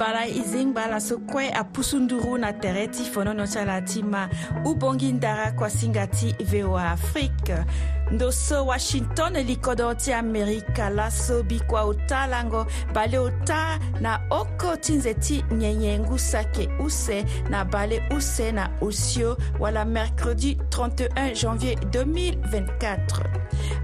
but I lingba laso kue apusu nduru na tere ti fonono ti ala ti ma ubongi ndara kuasinga ti voa afrique ndo so washington li kodro ti amerika laso bi kua ota lango bale ota na oko ti nze ti nyenye ngusa yeke use na bale use na osio wala mercredi 31 janvier 2024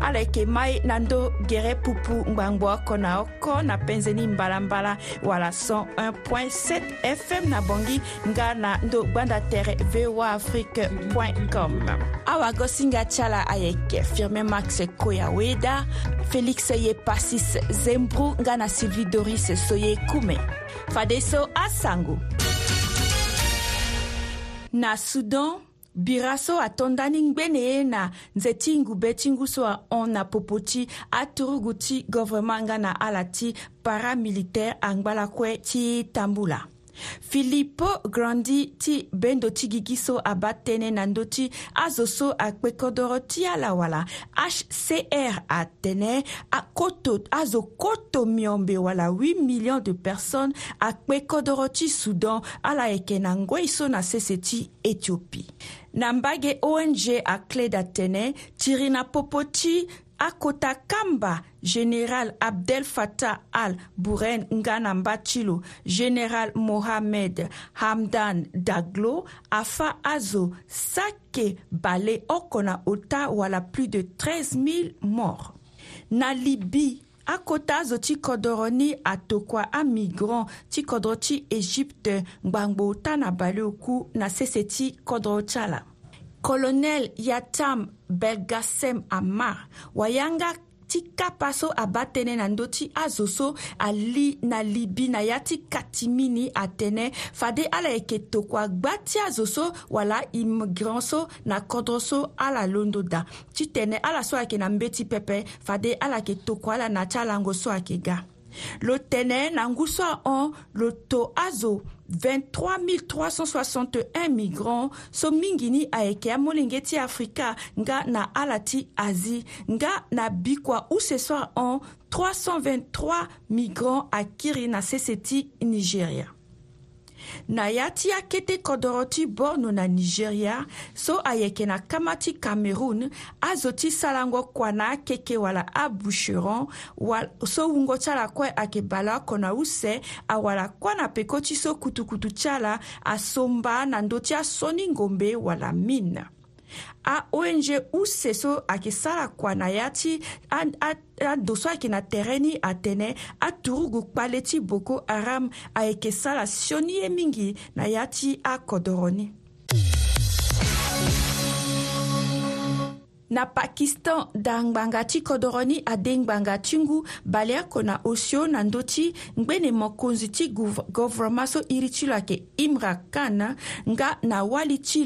ala yeke mai na ndö gere pupu ngbangba oko na oko na penzeni mbalambala wala 101.7 7 fm na bongi nga na ndo gbanda tere voa afrique com awa gosinga tiala ayeke firmin max koya weda félix ye pasis zembru nga na sylvie doris so ye kume fadeso asango na sudan bira so atɔn dani ngbene ye na nze ti ngu be ti ngu so ahɔn na popo ti aturugu ti gɔvɛrɛman nga na ala ti paramilitɛre angbalakue ti tambu la filipo grandi ti bendo ti gigi so aba tënë na ndö ti azo so akpe kodro ti ala wala hcr atene akoto azo koto miombe wala 8 millions de personnes akpe kodro ti soudan ala yeke na ngoi so na sese ti éthiopie na mbage ong akle datene tiri na popo ti akota kamba général abdel fatah al buren nga na mba ti lo général mohamed hamdan daglo afa azo sake bale oko na ota wala plus de 13 000 morts na libi akota azo ti kodro ni atokua amigrant ti kodro ti égypte ngbangbo ta na bale oku na sese ti kodro ti ala kolonɛl yatam belgasem amar wayanga ti kapa so aba tënë na ndö ti azo so ali na libi na ya ti kati mini atënë fade ala yeke tokua gba ti azo so wala imigran so na kodro so ala londo da ti tene ala so ayeke na mbeti pepe fade ala yeke tokua ala na ti alango so ayeke ga lo tene na ngu so ahon lo to azo 23 361 migrant so mingi ni ayeke amolenge ti afrika nga na ala ti asie nga na bi kua use soir hon 323 migrant akiri na sese ti nigéria na ya ti akete kodro ti borno na nigeria so ayeke na kama ti cameroun azo ti salango kua na akeke wala aboucheron wala, so wungo ti ala kue ayeke bala oko na use awala kue na peko ti so kutukutu ti ala asomba na ndö ti asoni ngombe wala mine aong use so ayeke sara kua na ya ti ado so na tere ni atene aturugu kpale boko haram ayeke sara sioni ye mingi na ya ti akodro ni na pakistan dangbanga ti kodro ni adengbanga ti bale na osio na ndö ti mokonzi ti iri ti lo ayeke imra khan nga na wali ti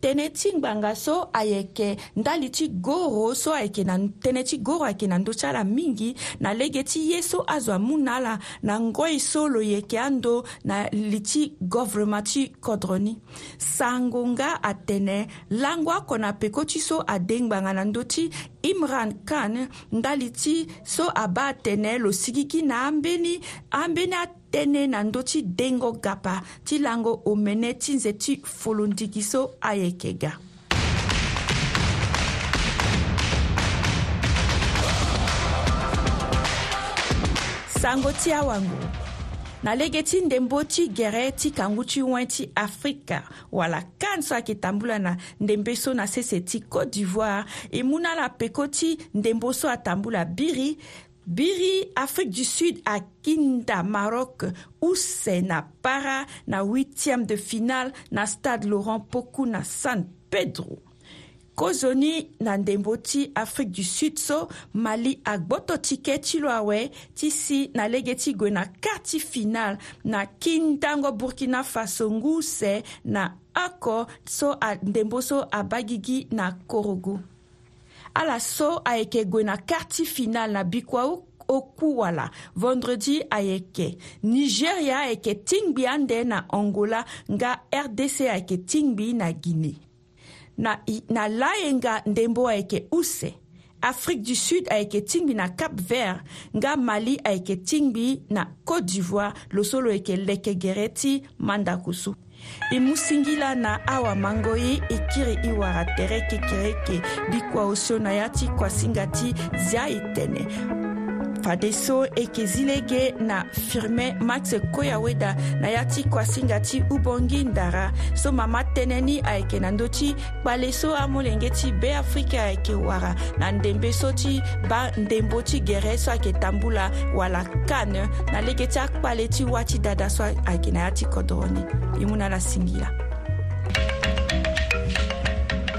tene ti ngbanga so ayeke ndali ti goro so ayeke na tënë ti goro ayeke na ndö ti ala mingi na lege ti ye so azo amû na ala na ngoi so lo yeke ando na li ti govrema ti kodro ni sango nga atene lango akona peko ti so ade ngbanga na ndö ti imran khan ndali ti so abâ atene lo sigigi na ambeni ambeni atënë na ndö ti dengo gapa ti lango omene ti nze ti folondigi so ayeke ga sango ti awangu na lege ti ndembo ti gere ti kangu ti wen ti afrika wala kan so ayeke tambula na ndembe so na sese ti côte d'ivoire e mû na ala peko ti ndembo so atambula biri biri afrique du sud akinda maroc use na para na huitième de finale na stade laurent poku na san pedro kozoni na ndembo ti afrique du sud so mali agboto tike ti lo awe ti si na lege ti gue na kâ ti final na kindango burkina faso ngu se na oko so ndembo so abâ gigi na korogu ala so ayeke gue na kâ ti final na bikuahu okuala vendredi ayeke nigeria ayeke tingbi ande na angola nga rdc ayeke tingbi na guinée na, na laye nga ndembo ayeke use afrique du sud ayeke tingbi na cap vert nga mali ayeke tingbi na côte d'ivoire lo so lo yeke leke gere ti mandaku so e mu singila na awamangoyi e kiri i wara tere kekereke bikuaosio na ya ti kuasinga ti zia e tene fadeso e yeke ge na Firme max koyaweda na ya ti kuasinga ti ubongi ndara so mama tënë ni ayeke na ndö ti kpale so amolenge ti beafrika ayeke wara na ndembe so ti ba ndembo ti gere so ayeke tambula wala kane na lege ti akpale ti wâ ti dada so ayeke na ya ti kodro ni e mû na ala singi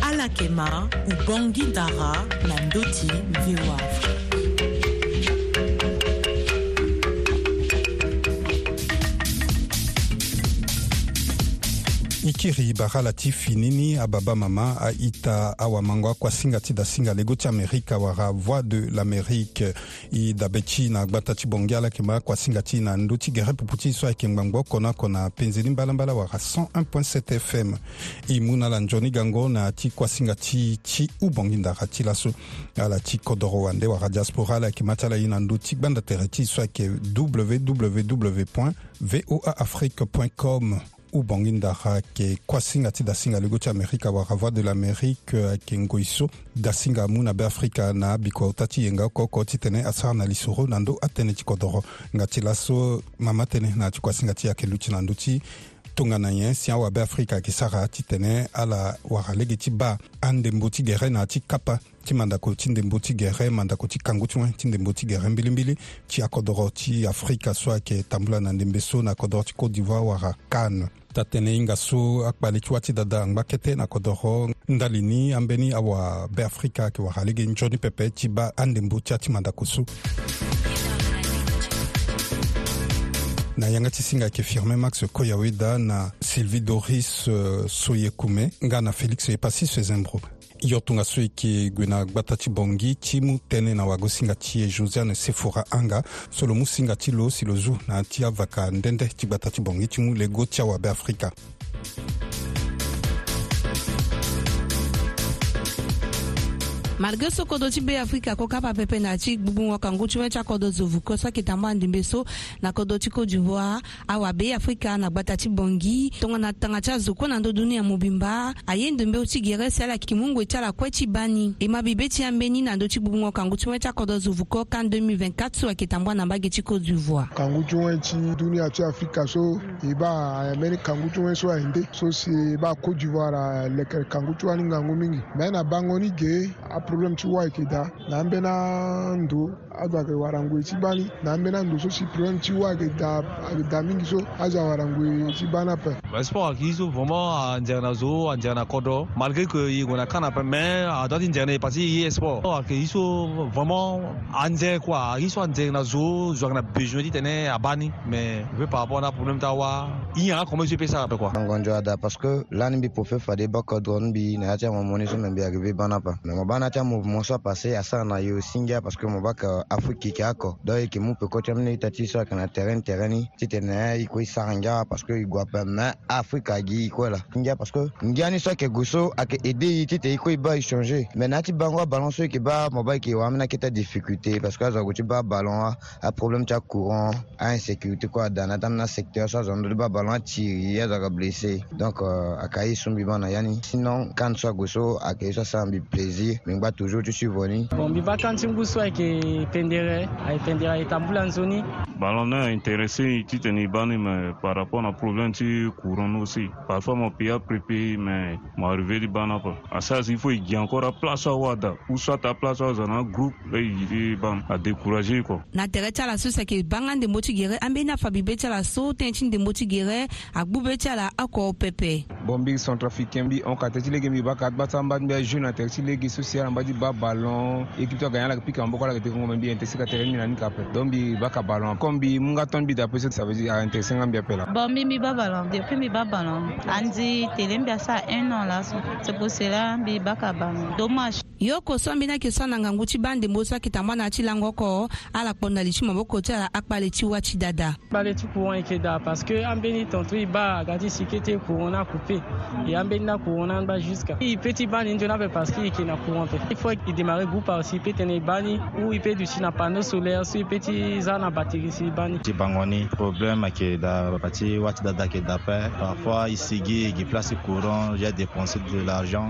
ala yeke ma ubongi ndara na ndö ti voa kiri bara la ti fini ni ababa mama aita awamango akuasinga ti dasinga lego ti amérika wara voix de l'amérique i dabe ti na gbata ti bongi ala yeke mbâ akuasinga ti na ndö ti gere pupu ti so ayeke ngbangba oko na oko na penzeni mbalambala wara 101.7 fm i mû na ala nzoni gango na ti kuasinga ti ti ubongi ndara ti laso ala ti kodro wande wara diaspora ala yeke ma ti ala ye na ndö ti gbanda tere ti so ayeke www voaafrique com ubongi ndaka ayeke kuâ singa ti dasinga lego ti amérike awara voix de l'amérique ayeke euh, ngoi so dasinga amû na beafrika na abiko ta ti yenga oko ti tene asara na liso ro na ndö atënë ti kodro nga ti laso mama tënë na ti kuâ singa ti ayeke lu ti na ndö ti tongana ɲɛ siɲa wabe afirika ki saga ti tene ala waga lege ti ba andembo ti gɛrɛ na ti kapa ti mandako ti ndembo ti gɛrɛ mandako ti kangu ti wɛn ti ndembo ti gɛrɛ mbilimbili ti akodɔgɔ ti afirika so ayeke tambula na ndembe so na kodɔgɔ ti cote d'ivoire waga kane ta tënë hinga so akpale ti wâ ti dada angba kete na kodro ndali ni ambeni awa beafrika ayeke wara lege nzoni pepe ti ba andembo ti ya ti mandako so na yanga ti singa yeke firmé max koy aweda na sylvie doris uh, so ye kume nga na félix ye pasi so e zembro yo tonga so e yeke gue na gbata ti bongi ti mu tënë na wago singa ti e josiane sephora anga so lo mu singa ti lo si lo zu na yâ ti avaka ndende ti gbata ti bongi ti mu lego ti awabe afrika malgré sokodo ti be afrika koka papepe na ti gbugbu wọn kangu ti wen ti akodo zo vuko soki ta mba ndimbe so na kodo ti côte d'ivoire awa be afrika na gbata ti bongi tongana tanga ti azo kue na ndö dunia mobimba aye ndembe ti gere si ala yeke mu ngwe ti ala kue ti ba ni e ma bibe ti ambeni na ndö ti gbugbu wọn kangu ti wen ti akodo zo vuko ka 2024 so ayeke tambua na mbage ti côte d'ivoire kangu ti wen ti dunia ti afrika so e ba ayambeni e kangu ti wen so ayende so si e ba côte d'ivoire alekere kangu ti wani ngangu mingi me na bango ni ge problème ti wa yeke da na ambeni ando azo ayeke warangue ti na ambeni ando so si problem ti wa yeke da ayeke da mingi so azo warangu ti e ba ni mais sport ayeke ye vraiment anzere na zo anzere na kodro malgré que ye gue na kan na mais a ti nzere na ye parce que ye sport ayeke ye so vraiment anzere kwa ye so anzere na zo zo ayeke na besoin ti tene aba ni mais peut par rapport à problème ta wa i yanga kome so e pesara ape quoi angonzo ada parce que lani mbi faire des bakodro ni mbi na ya mon amamo so me mbi ayeke be ba ni mais mo ba mouvement soit passé à ça na eu singa parce que mon mobaka qui a ako donc qui m'ont peut cha mne itati sur un terrain terrain tite na iko isaranga parce que igwa mais Afrique afrika gi quoi la singa parce que ngiani que ke goso que aider tite iko iba changer mais na ti qui balance ke ba mobaka ke wamna ke ta difficulté parce que ah, ça ko ti ballon a problème de courant a insécurité quoi dans na secteur ça azo ndo ba ballon tirer azo ka blesser donc euh, akai sumbi bana yani sinon quand kan so goso ça ça sambi plaisir mais bah, va toujours tu suis venu bon bivakanti ngusu ayeke pendere ayependere ayeta mbula nzoni balo na intéressé ti tene bani me par rapport na problème ti courant ni aussi parfois mo pia prépi me mo arrivé ti bani ape asara si il faut e gi encore aplace awada ou soit aplace awaza na groupe e gi ti bani adécouragé kua na tere ti ala so seke banga ndembo ti gere ambeni afabi be ti ala so tënë ti ndembo ti gere agbu be ti ala oko pepe bombing centrafricain mbi on kate ti lege mbi ba kate ba sara ambâ ti mbi ajeune atere ti lege so siara ambâ ti ba ballon équipe ti agagné alage pika maboko alage ti kongo me mbi intéressé ka tere ni na ni ka ape don mbi ba ka ballon kon mbi mu nga tongâ mbi ti apeut so ça veut dire aintéressé nga mbi ape la bon mbi mbi ba ballon depuis mbi ba ballon andi télé mbi asara un an laso c'est pour cela mbi ba ka ballon dommage yo koso mbi na yeke so na ngangu ti bandembo so ayeke tambâ na ya ti lango oko ala kpo na li ti maboko ti ala akpale ti wâ ti dada akpale ti courant yeke da parce que ambeni tongaso e ba ga ti sike ti e courant na coupe yambe na kuona ba jusqu'à il petit bani ndio nape parce qu'il qui na courante il faut qu'il démarre groupe aussi peut tenir bani ou il peut du na panneau solaire sur petit za na batterie si bani ti bangoni problème que da parti wati da da que d'après parfois sigi qui place courant j'ai dépensé de l'argent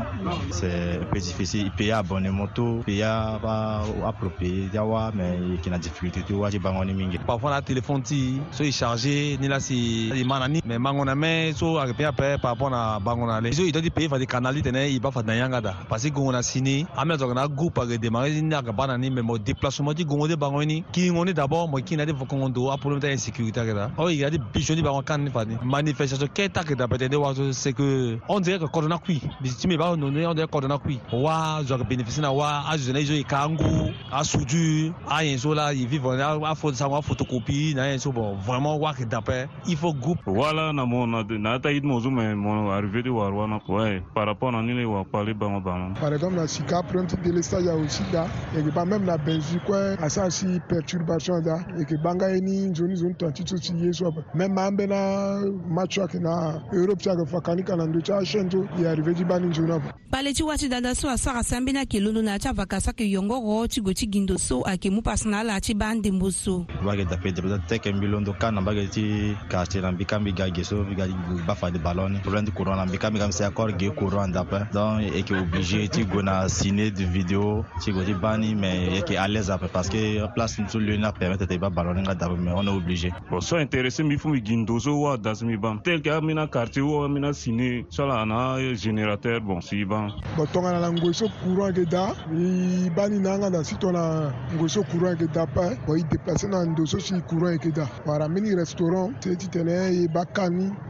c'est un peu difficile il paye abonné moto paye ba approprié yawa mais qui na difficulté tu vois ti bangoni mingi parfois la téléphone ti so chargé ni là si il manani mais mangona mais so a après par rapport mpona bango na le so e toti peye fati kanali tene e b'a fati na yanga da parce que gongo na sini an bena toka na groupe ake démarrer ni aka ba na ni me mo déplacement ti gongo ti bango ni kiringo ni d'abord mo kina ti kongo do aproblème ti insécurité ake da awe yira ti biso ni bango kan ni fati manifestation kɛ ta ake da peut-être waso c'est que on dirait que kodona kui bisi ti me ba noni on dirait kodona kui wa zo ake bénéficie na wa azo na e zo e ka angu asudu ayen so la e vivre afo sango afotocopie na ayen so bon vraiment wa ake da peut il faut groupe wala na mo na ta yiti mo zo me mo wa arrivé de wa wana ouais par rapport à nini wa parler bama bama par exemple la sika prendre de l'esta ya aussi da et que pas même la Belgique quoi à ça si perturbation da et que banga ni zone zone tanti tout si yeso même ambe na match wa na Europe cha fakani kana ndo cha shento ya arrivé di bani zone pale ti wati dada so asara sambe na ke lolo na cha vakasa ke yongo ro ti go ti gindo so ake mu pasna la ti bande mboso ba ke da pedro da teke mbilondo kana ba ke ti ka ti rambi kambi ga geso ga ba fa de ballon problème courant na mbika mi kam se accord ge courant dape donc e obligé ti na de vidéo ti gue ti ba ni me yeke à l'aise ape parce que place ni so lioni apermet de te ba balo ni mais on est obligé bon so intéressé mbi fu gi ndozo wa daso mi ban tel ke ami na quartier wa ami na sine so la na générateur bon si ba bon tongana na ngoi so courant yeke da e ba ni na anga na si ton courant yeke da pa bon e déplacé na ndozo si courant yeke da para mini restaurant te ti tene e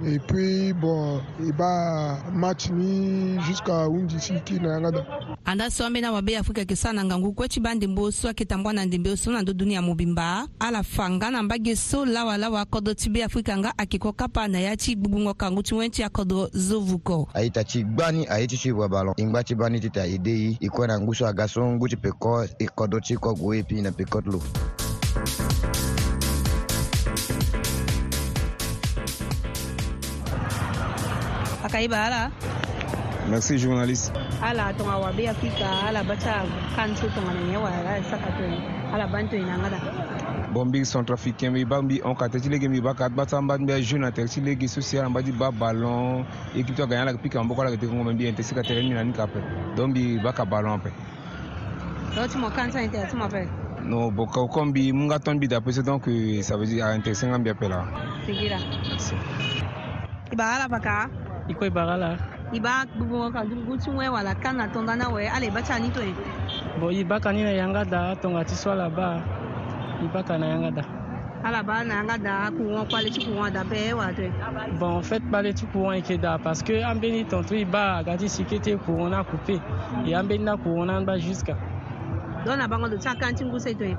et puis bon i b'a match ni jusqu'à hundi si ti na yanga da anda so ambeni awabe ya afrika yeke so na ngangu kue ti ba ndembo so ayeke tambua na ndembe so na ndö dunia mobimba ala fa nga na mbage so lawalawa akodo ti beafrika nga ayeke kue kapa na ya ti gbungbungo kangu ti wen ti akodo zovuko aye ta ti gba ni aye ti so e waba lo e ngba ti ba ni titene aede ye e kue na ngu so aga so ngu ti peko e kodo ti kogue e pini na peko ti lo kaibala merci journaliste ala tonga wabe afika ala bata kanso tonga na yewa ala saka to ala banto inangada bombi centrafricain mbi bambi on kate ti lege mbi ba kate ba ti ambâ ti mbi ajeune atene ti lege so si ala mbâ ti ba ballon équipe ti agagna alage pika mboko alage te kongo me mbi ayeke ti sika tere ni na ni ka ape don mbi ba ka ballon ape lo ti mo kan ti ayeke tere ti mo ape non bon koko mbi mu nga tɔn mbi dape so donc ça veut dire ayeke tere senga mbi ape la sigira i ba ala paka i kue baga la i b'a gbogbo ka gutin wɛ wala kan na tɔndana wɛ ala i ba ca ni to ye bon i ba ka ni na yanga da tɔnga ti sɔ la ba i ba ka na yanga da ala ba na yanga da kuŋɔ kpale ti kuŋɔ da bɛɛ wala to ye bon en fait kpale ti kuŋɔ i ke da parce que an be ni tɔntu i ba a ka ti si ke te kuŋɔ na coupe e an be ni na kuŋɔ na an ba jusqu'à dɔ na bango do ti a kan ti nguse to ye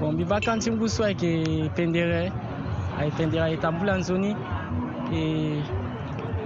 bon mbi ba kan ti ngusu ayeke pendere ayeke pendere ayeke tambula nzoni e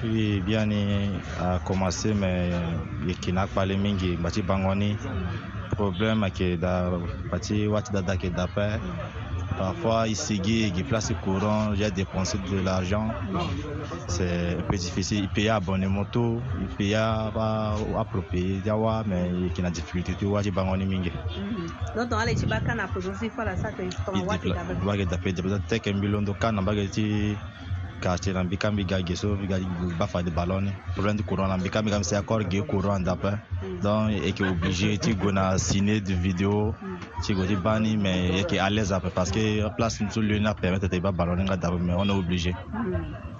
puis biani akomase me ye yeke na akpale mingi mba ti bango ni problème ayeke euh, da mba ti wati dada yeke dape parfois i sigi yeke place courant j'ai dépensé de l'argent c'est un peu difficile i paya abonnement to i paya aproprie ti awa mais yeke na difficulté ti wâ ti bango ni mingi wage dape teke mbi londo kana mbage ti ka ce nan mbi kambi il geso mbi ga faire de ballon problème du courant le mbi kambi kam c'est encore ge courant d'après donc il est obligé de signer des vidéos. tu go ti mais il est à l'aise après parce que place nous le na permis de faire ballon nga d'après mais on est obligé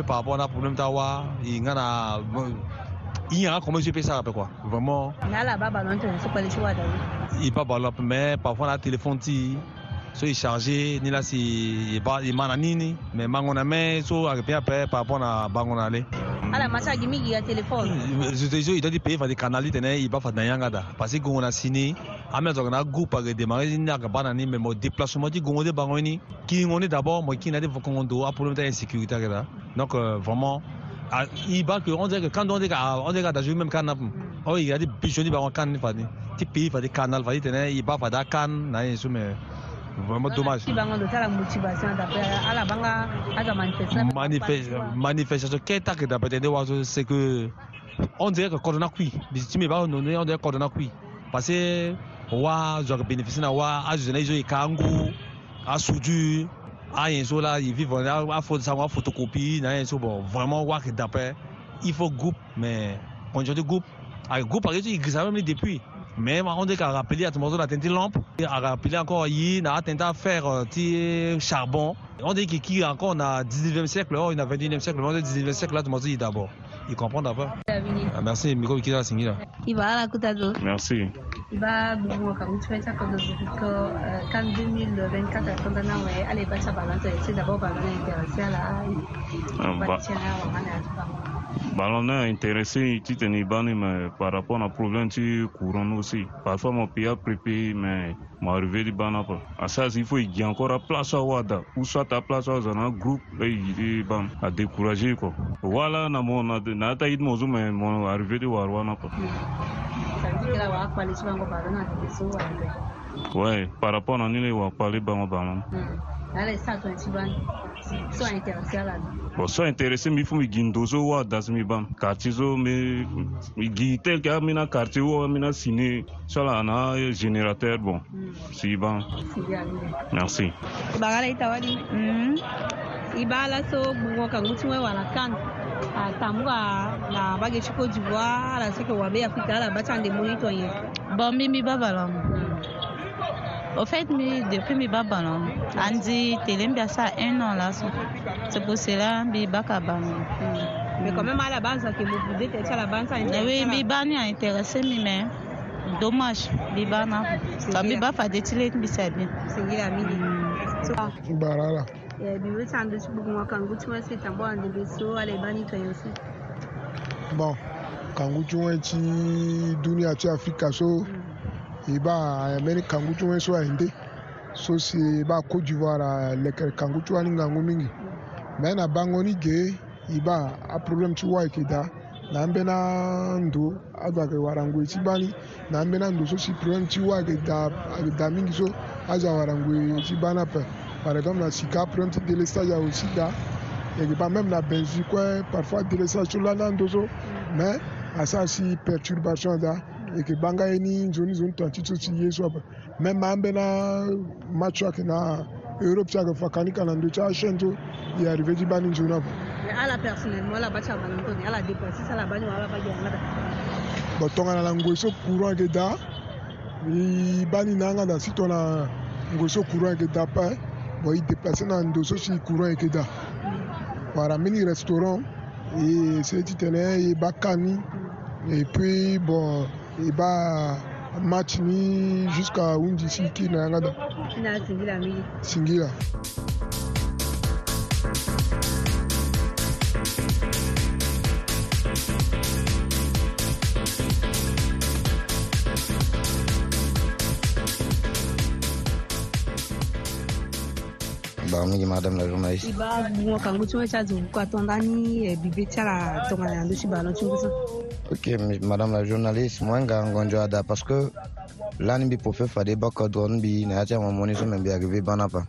par rapport à problème tawa il y a il y a comment je fais ça après quoi il pas ballon mais parfois la téléphone ti so ni là si il mais mais par rapport à bangonale ala masagi migi ya telefone réseau idadi peye fati kanali tene i b'a fati na yanga da parce que gongo na sini an bena sɔrɔ kana groupe age démarré ni aka ba nani mais mo déplacement ti gongo te bango ni kingo ni d'abord mo kina te fo kongo to a problème ta ye sécurité ake da donc euh, vraiment i b'a ke on dirait que quand on dirait ah, on dirait dajour même kan na fun o oh, yira ti bijoni bango kan ni fati ti peye fati kanal fati tene i b'a fati a kan na ye so mais vraiment dommage manifestation kɛta kɛta pɛtɛ ne waso c'est que on dirait que kɔdɔna kui bisitimi b'a nɔnɛ on dirait kɔdɔna kui parce que wa zɔrɔ bénéfice na wa a zɔnɛ izo yi kangu a suju a yen so la yi vivre a fɔ sango a photocopie na yen so bon vraiment wa kɛ dapɛ il faut groupe mais conjoint de groupe a ah, groupe a yi grisa même depuis mais dit de a rappelé à tomozo na de lampe et a rappelé encore a na à faire euh, ti charbon on dit qu'il qui encore na 19e siècle on na 21e siècle on dit 19e siècle là tomozo d'abord il comprend d'abord merci euh, miko qui là il va singira à kutado merci ba bugu ka comme ko do que quand 2024 ko dana wa ale ba sa balance c'est d'abord balance intéressé à la ballon est intéressé tu te n'ibani mais par rapport à problème tu courant aussi parfois mon pays a préparé mais mon arrivé du bana pas à ça il faut il y a encore à place à wada ou soit à place à un groupe et bam à décourager quoi voilà na mon na ta id mon mais mon arrivé du warwana pas ouais par rapport à nous on va parler bam bam hmm. allez ça tu vas bon so intéressé mbi fu mi gi ndozo wa dazi mi ba quartier zo mi mi gi tel ke amina quartier wo amina sini so la na générateur bon hmm. si ban merci bagala itawadi i b'a laso bugɔ ka ngutumɛ wala kan a tamuga na bage ciko jiboa ala soke wabe afrika ala bacan de munitɔ ye bɔn min bi babalɔmu Au fait, mais depuis mes babalons, on dit que ça un an là. C'est pour cela que je suis babalon. Mais quand même à la base, que vous pouvez être à la base, ça intéresse. Oui, Biba n'est intéressé, mais dommage, Biba n'a pas. Biba fait des tiles, mais c'est bien. C'est bien, Midi. Barala. Biba, ça en dessous, moi, quand vous tuez, c'est un bon en dessous, allez, bani, toi aussi. Bon, quand vous tuez, tu es d'où tu Afrique, so. Mm. e ba ameri kangu ti wenso ayende so si ba côte d'ivoire lekere kangu ti wani ngangu mingi me na bango ni ge e ba aprobléme ti wa e yeke da na ambeni ando azo ayeke wara ngue ti bani na ambeni ando so si problème ti wa ayeke da ayeke da mingi so azo awara ngue ti bani ape par exemple na sika problème ti délestage awe si da yeke ba même na belgique kue parfois délestage so lani ando so mais asa si perturbation da e yeke gbanga ye ni nzoni zo ni tongana ti so ti ye so ape me ma ambeni amatch so ayeke na europe ti ayeke fa kani ka na ndö ti achene so e arrivé ti ba ni nzoni ape ala personnellement ala ba ti abana tongana ala dépense ti ala ba ni wa ala ba ge angada bon tongana na ngoi so courant yeke da e ba ni na angada si tongana ngoi so courant yeke da ape bon e déplacé na ndo so si courant yeke da wara mini restaurant e se ti tene e ba kani et puis bon Iba mati ni jiska unji Sinki na Yangada. Na Singila mi? Singila. Iba unji madam la Yungaise. Iba mwakangu chwechazu wakwa ton dani bibi chara tongana yandushi balon chungusa. ok madame la journaliste mo nga ngonjo ada parce que lani mbi pofe fade bako do mbi na atia mo moni so ah. mbi arrivé bana pa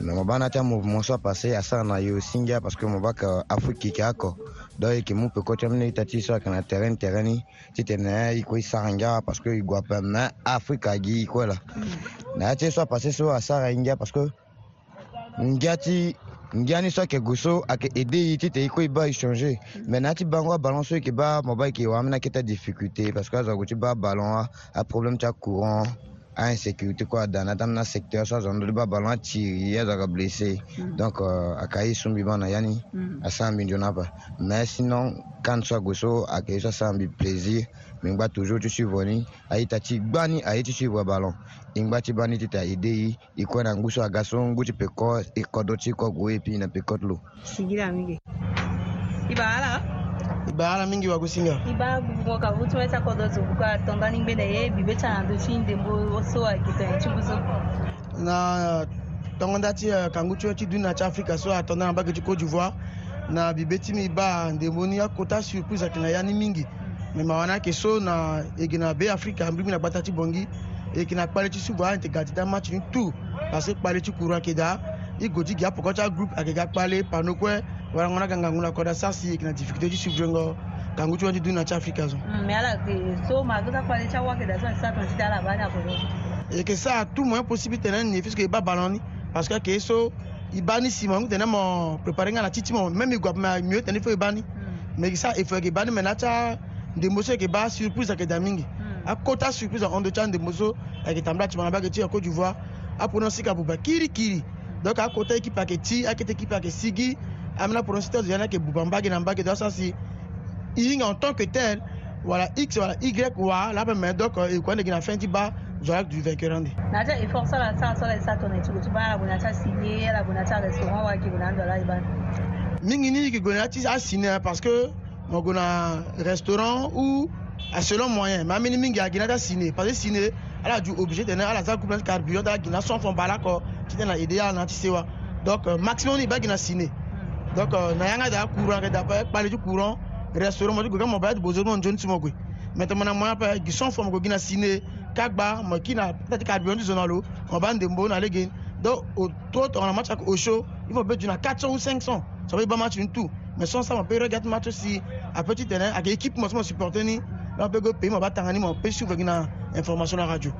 mais mo bana atia mo mo so passé asa na yo singa parce que mo baka euh, afrique ki ako donc yeke mu peut koti amini ta ti so ayeke na terrain terrain ni ti tene na e kue sara ngia parce que e gue ape me afrique agi e kue la mm. na ya ti so apase so asara e ngia parce que ngia ti ngiani so ayeke gue so ayeke aidé ye ti tene kue ba e changer me na ti bango aballon so yeke ba mo ba yeke wamâ ni akita difficulté parce que azo gue ti ba aballon aproblème ti acourant ainsécurité kue ada na ti secteur so azo mm. euh, mm. na dö ba aballon atiri ye azo ayeke blessé donc ayeke ye sunbi ba na ya ni asambi nzoni apa mais sinon kane so ague so ayeke ye so asambi plaisir mingba toujours ti suivre ni aita ti gba ni aye ti suivre ballon e ngba ti ba ni titene ayede ye e kue na ngu so aga so ngu ti peko e kodro ti kogue e puis na peko ti lo singi la mingi e ba ala e ba ala mingi wagu singa e ba gugungo ka vu ti wani ti akodro ti ogu kue atongba ni ngbende ye bibe ti ana ndö ti ndembo so ayeke tongana ti buzo na tongo nda ti eh, kangu ti ti duni na ti afrika so atongana na mbage ti côte d'ivoire na bibe ti mi ba ndembo ni akota surprise ayeke na ya ni mingi me mawana yeke so na yeke na be afrika ambiri mbi na gba e ta ti bongi yeke na kpale ti suba ayeke ga ti da match ni tout parce que kpale ti kuru ayeke da i go ti gi apoko ti agroup ayeke ga kpale pano kue warango ni aga ngangu na kodua sasi yeke na difficulté ti suvrengo kangu ti weni ti duâ na ti afrika zo me ala yeke so ma zo ta kpale ti awake da so ayeke sara tongaso ti ala ba ni akozo yeke sara tout moyen possible tene ni puisque e ba balon ni parce que ayeke so e ba ni si mo angu tene mo préparé nga na ti ti mo même e gua me mieux tene ti fo e ba ni me yeke sara e fo yeke e ba ni me na ti ndembo so yeke ba surprise ayeke da mingi hmm. akota surprise ahondo ti andembo so ayeke tambula ti manga ba yeke ti côte d'ivoire apono sika buba kirikiri donc akota équipe ayeke ti akete équipe ayeke sigi ambeni apono si ti azo yani ayeke buba mbage na mbage donc asansi hinga en tant que tel wala x wala y wa la abeme donc ekua ndenge na fin ti ba zo ayeke du vainqueur ande na ti ayeke fort sara sara so ala e sara tongana e ti gue ti ba ala gue na ti asine ala gue na ti arestaurant wayeke gue na andö ala e ba mingi ni yeke gue na ti asine parce que mo go na restaurant ou a selon moyen ma mini mingi agina ta sine parce que sine ala du obligé tene ala za couple carburant ta gina son fon bala ko tite na ide ya na ti sewa donc euh, maximum ni ba gina sine donc euh, na yanga da courant ke da pa pale du courant restaurant mo go ga mo ba bo zo mo njon ti mo go maintenant na moyen pa gi son fon go gina sine kagba mo kina ta ti carburant du zonalo on ba ndembo na legen donc au trop on a match au show il faut be du na 400 ou 500 ça veut pas match une tout mɛ sɔn sa ma pe regarde match si apeut ti tene ayeke équipe mo so mo supporter ni hmm. na mpe go pays mo abatanga ni mo mpe suivre gi na information hmm. na radio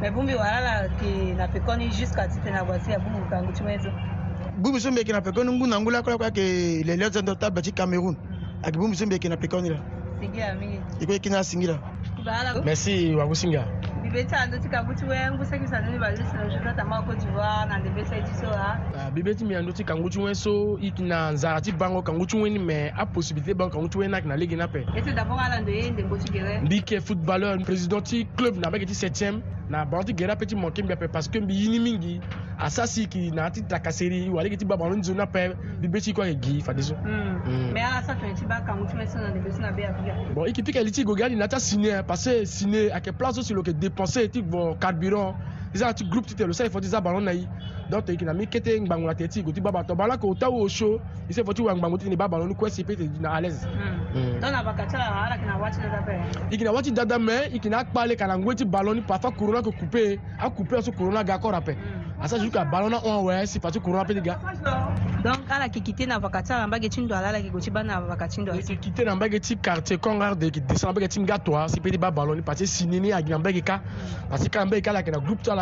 mɛ bungbi wala yeke na peko ni jusqu'à ti tene ague si abungbi kangu ti mu ye so bungbi so mbi yeke na peko ni ngu na ngula kula kue ayeke les lieux indomptables ti cameroun ayeke bungbi so mbi yeke na peko ni la e kue yeke ni asingi la merci wagu singa bebe ti mbi yando ti kangu ti wen so ah, e yeke na nzara ti bango kangu ti weni me aposibilité bango kangu ti weni ayeke na lege ni ape mbi yeke footballeur président ti club na ba yeke ti septième na bantu gera pe ti mo kembi ape parce que mbi yini mingi asa si yeke na yâ ti takaseri wala yeke ti ba bango ni nzoni ape mbi be ti yeke ayeke gi fa deso bon yeke ti yeke li ti yeke go ga ni na yâ ti asine parce que sine ayeke place so si lo yeke dépense ti gbo carburant ti za ti groupe ti tene lo sara e fo ti za balo na ye donc toyeke na mbi kete ngbangu na tene ti e gue ti ba bato bala yeke ota osio e so e fo ti wa ngbangu ti tene ba balo ni kuesi peut être na à l'aise e hmm. yeke hmm. na wâ ti dada me e yeke na akpale ka na ngoi ti balo ni parfois couron ayeke coupe acoupe aso couron aga encore ape asa hmm. juste ka balo na hon awɛ si parti couron ape ti ga donc ala yeke kite na vaka ti ala mbage ti ndo ala ala yeke gue ti ba na vaka ti ndo ayeke kite na mbage ti quartier congard yeke descend na mbage ti nga toa si peut ti ba balo ni parti sini ni ayeke na mbage ka parce que kala mbage ka ala yeke na groupe ti ala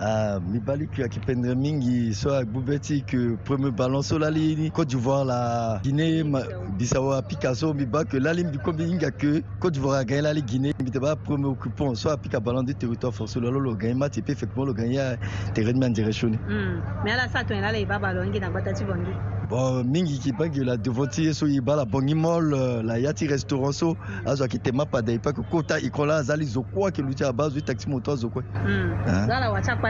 uh, ah, mibaliki akipendre mingi so agbubeti ke premier ballon so lali côte d'ivoire la guinée bissau apika so mbi ba ke lali mbi kombi hinga ke côte d'ivoire agagne lali guinée mbi te ba premier occupant so apika ballon de territoire force lo lo lo gagne mati pe effectivement lo gagne ya terrain mi andirection mm. mais ala sa to ala iba ballon ngi na gbata ti bongi bon mingi yeke ba ge la devant ti ye so e ba la bongi mall euh, la ya ti restaurant so hmm. azo ayeke tema pada e pa yeke kota ikolo aza ali zo kuâ yeke lu ti aba azo e taxi moto azo kue hmm. za la wa ti akpa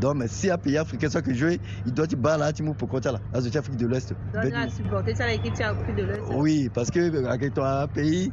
donc si un pays africain soit que jouer il doit te battre là tu pour compter là la ah, Afrique de l'est? donc tu as supporter ça l'équipe de l'est. oui parce que avec euh, toi un pays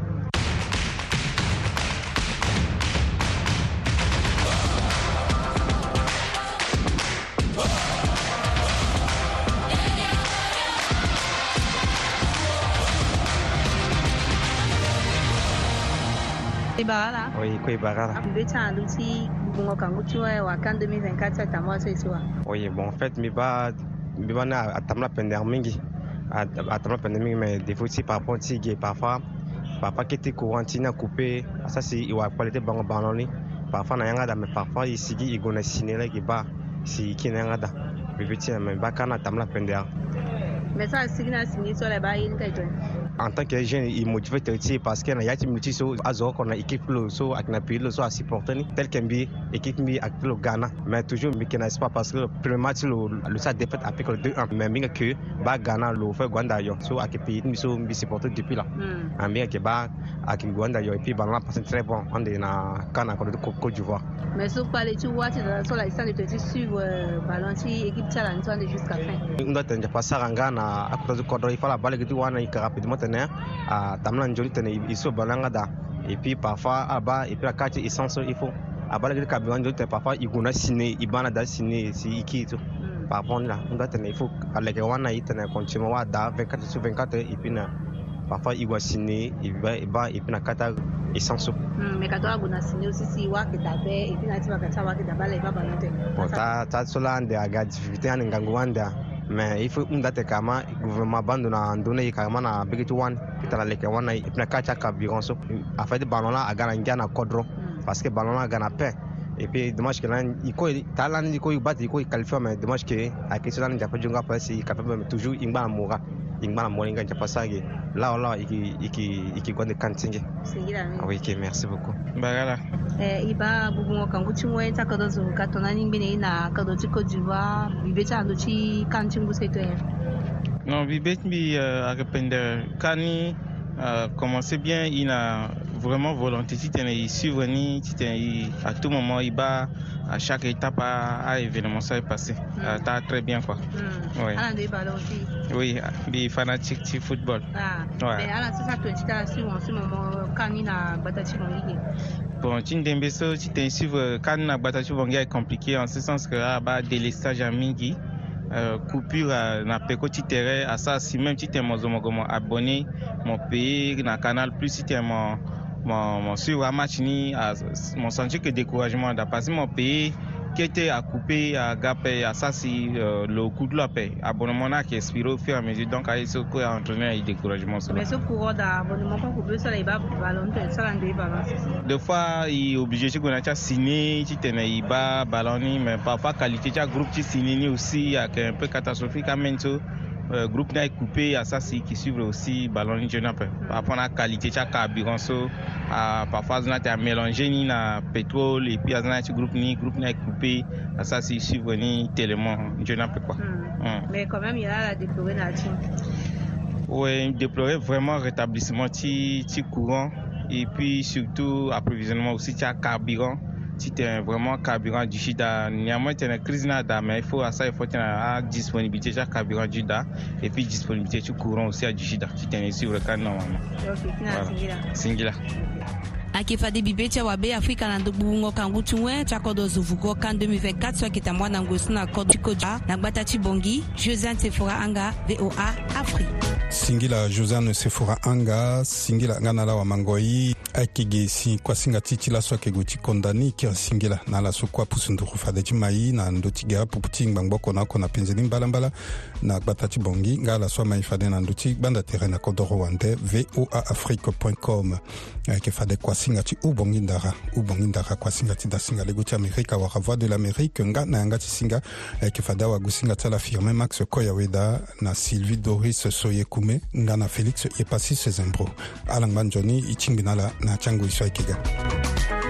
Bagala. Oui, Kwe Bagala. Mbeta Luti, Bungo Kangutua, Wakan 2024, Tamoa Sesua. Oui, bon, en fait, Miba, Miba na Atamla Pendermingi. Atamla Pendermingi, mais des fois aussi, par contre, si parfois, parfois, qui était courant, Tina coupé, ça c'est, il y a qualité Bango Banoni. Parfois, na yanga da, mais parfois, ici, il y a une signale qui va, si qui n'a da. Bébé, tiens, mais Bakana Atamla Pender. Mais ça, c'est une signale sur la barre, il y a une en tant que jeune il motive jofete ti parce que a yati multi sur azo qu'on a équipe lo so à na le so à supporter tel qu'un bi équipe mi avec le Ghana mais toujours qui n'est pas parce que le premier match le le sa défaite à le 2-1 mais minga que ba Ghana le fait Gwanda yo so à pays mi so bi supporter depuis là hmm. en bien que ba ak Gwanda yo et puis ba na passé très bon on est na Ghana ko euh, de Côte d'Ivoire mais so parler tu vois tu so la de te suivre ballon équipe challenge jusqu'à fin on doit tenir passer ça Ghana à cause de Kodro il faut la balle que tu vois na rapidement tenait ah, à tamla njoli tenait ici au balangada et puis parfois à ah, bas et puis à quatre essence il faut à ah, bas la kabila njoli tenait parfois il gona sine il bana da sine si iki tout par bon là on doit tenait il faut à la wana il tenait continuer à da 24 sur 24 et puis na parfois il va sine il va et bas et puis na quatre essence hmm, mais quand on a gona sine aussi si wa que da et puis na tu wa que ça wa que da bala il va balante ta ta sola ande aga difficulté en ngangu wanda ifo muda tɛ kama gouvernement ban donna donna ye kama na bigiti wan i tara leke wana i pina kaca ka bigonso a fait balona a gana njana kodro mm. parce que balona gana pain et puis dommage que lan iko talani iko ibati iko qualifier mais dommage que a question lan japo junga parce que capable toujours ingba muga ig mana moni nga japa sage lawa lawa iki iki iki gonde kantinge awi ah, ke merci beaucoup bagala eh iba bubu ngo kangu chimwe ta kado zu ka tona ning bine na kado chi ko jiwa bibe cha ndo kantingu se to non bibe mi eh, aga pende kani eh, commencer bien ina vraiment volonté. Si tu es venu, si tu es à tout moment, il bat à chaque étape à, événement, ça est passé. Tu mm. euh, T'as très bien quoi. Mm. Oui. Ah, des fanatique Oui, du football. Ah, Mais alors, c'est ça que tu as suivi en ce moment, quand il a battu Bon, Tindembe, si tu es suivre, quand il a est compliqué en ce sens que là, ah, bah, stages à Mingi. Euh, coupure na peko ti à ça si même ti t'es mon abonné mon pays mon canal plus si t'es mon mon, mon sur Amachini, mon senti que découragement da parce mon pays qui était à couper à Gapé, à Sassi, euh, le coup de la paix. Abonnement qui expire au fur et à mesure. Donc, à ce qui a entraîné un découragement. Mais ce courant d'abonnement, pas couper ça il va ballonner, ça il pas Des fois, il est obligé de signer, tu tenais, il va ballonner, mais parfois, qualité, de un groupe, tu signes aussi, il y un peu catastrophique à Mento. Euh, groupe na coupé à ça si qui suivent aussi ballon ni rapport après la qualité du carburant à parfois na ta mélangé ni na pétrole et puis na ci groupe ni groupe na coupé à ça si suivre ni tellement jeune quoi hmm. Hmm. mais quand même il y a la déplorer Oui, oui déplorer vraiment rétablissement du courant et puis surtout approvisionnement aussi de carburant es vraiment carburant du il y a une crise na da mai fo asa ifo tana la disponibilité ja carburant du Chida et puis disponibilité du courant aussi à du Chida. qui titan ici au cas normalement. Singila. Singila. ayeke fade bibe ti awabe afrika na ndögbungo kangu ti wen ti akodro zo vugo kan 2024 so ayeke tamua na ngue so na kodro ti kodro na gbata ti bongi josiane sefora anga voa afrique singila josiane sefora anga singila nga na ala wamangoi ayeke ge si kuâ singa ti ti laso ayeke gue ti kondani kiri singila na ala so kuâ pusunduru fade ti mai na ndö ti ga pupu ti ngbangboko na oko na penzeni mbalambala na gbata ti bongi nga ala so amai fade na ndö ti gbanda tere na kodro wande voa afrique com ayeke fade kuâ singa ti ubongi ndara ubongi ndara kua singa ti dasinga lego ti amérika wara voix de l'amérique nga na yanga ti singa ayeke eh, fada wagu singa ti ala firmin max koya weda na sylvie doris soyekume nga na félix ye pasi sezembro alangba nzoni i tingbi na ala na tiango e so ayeke ga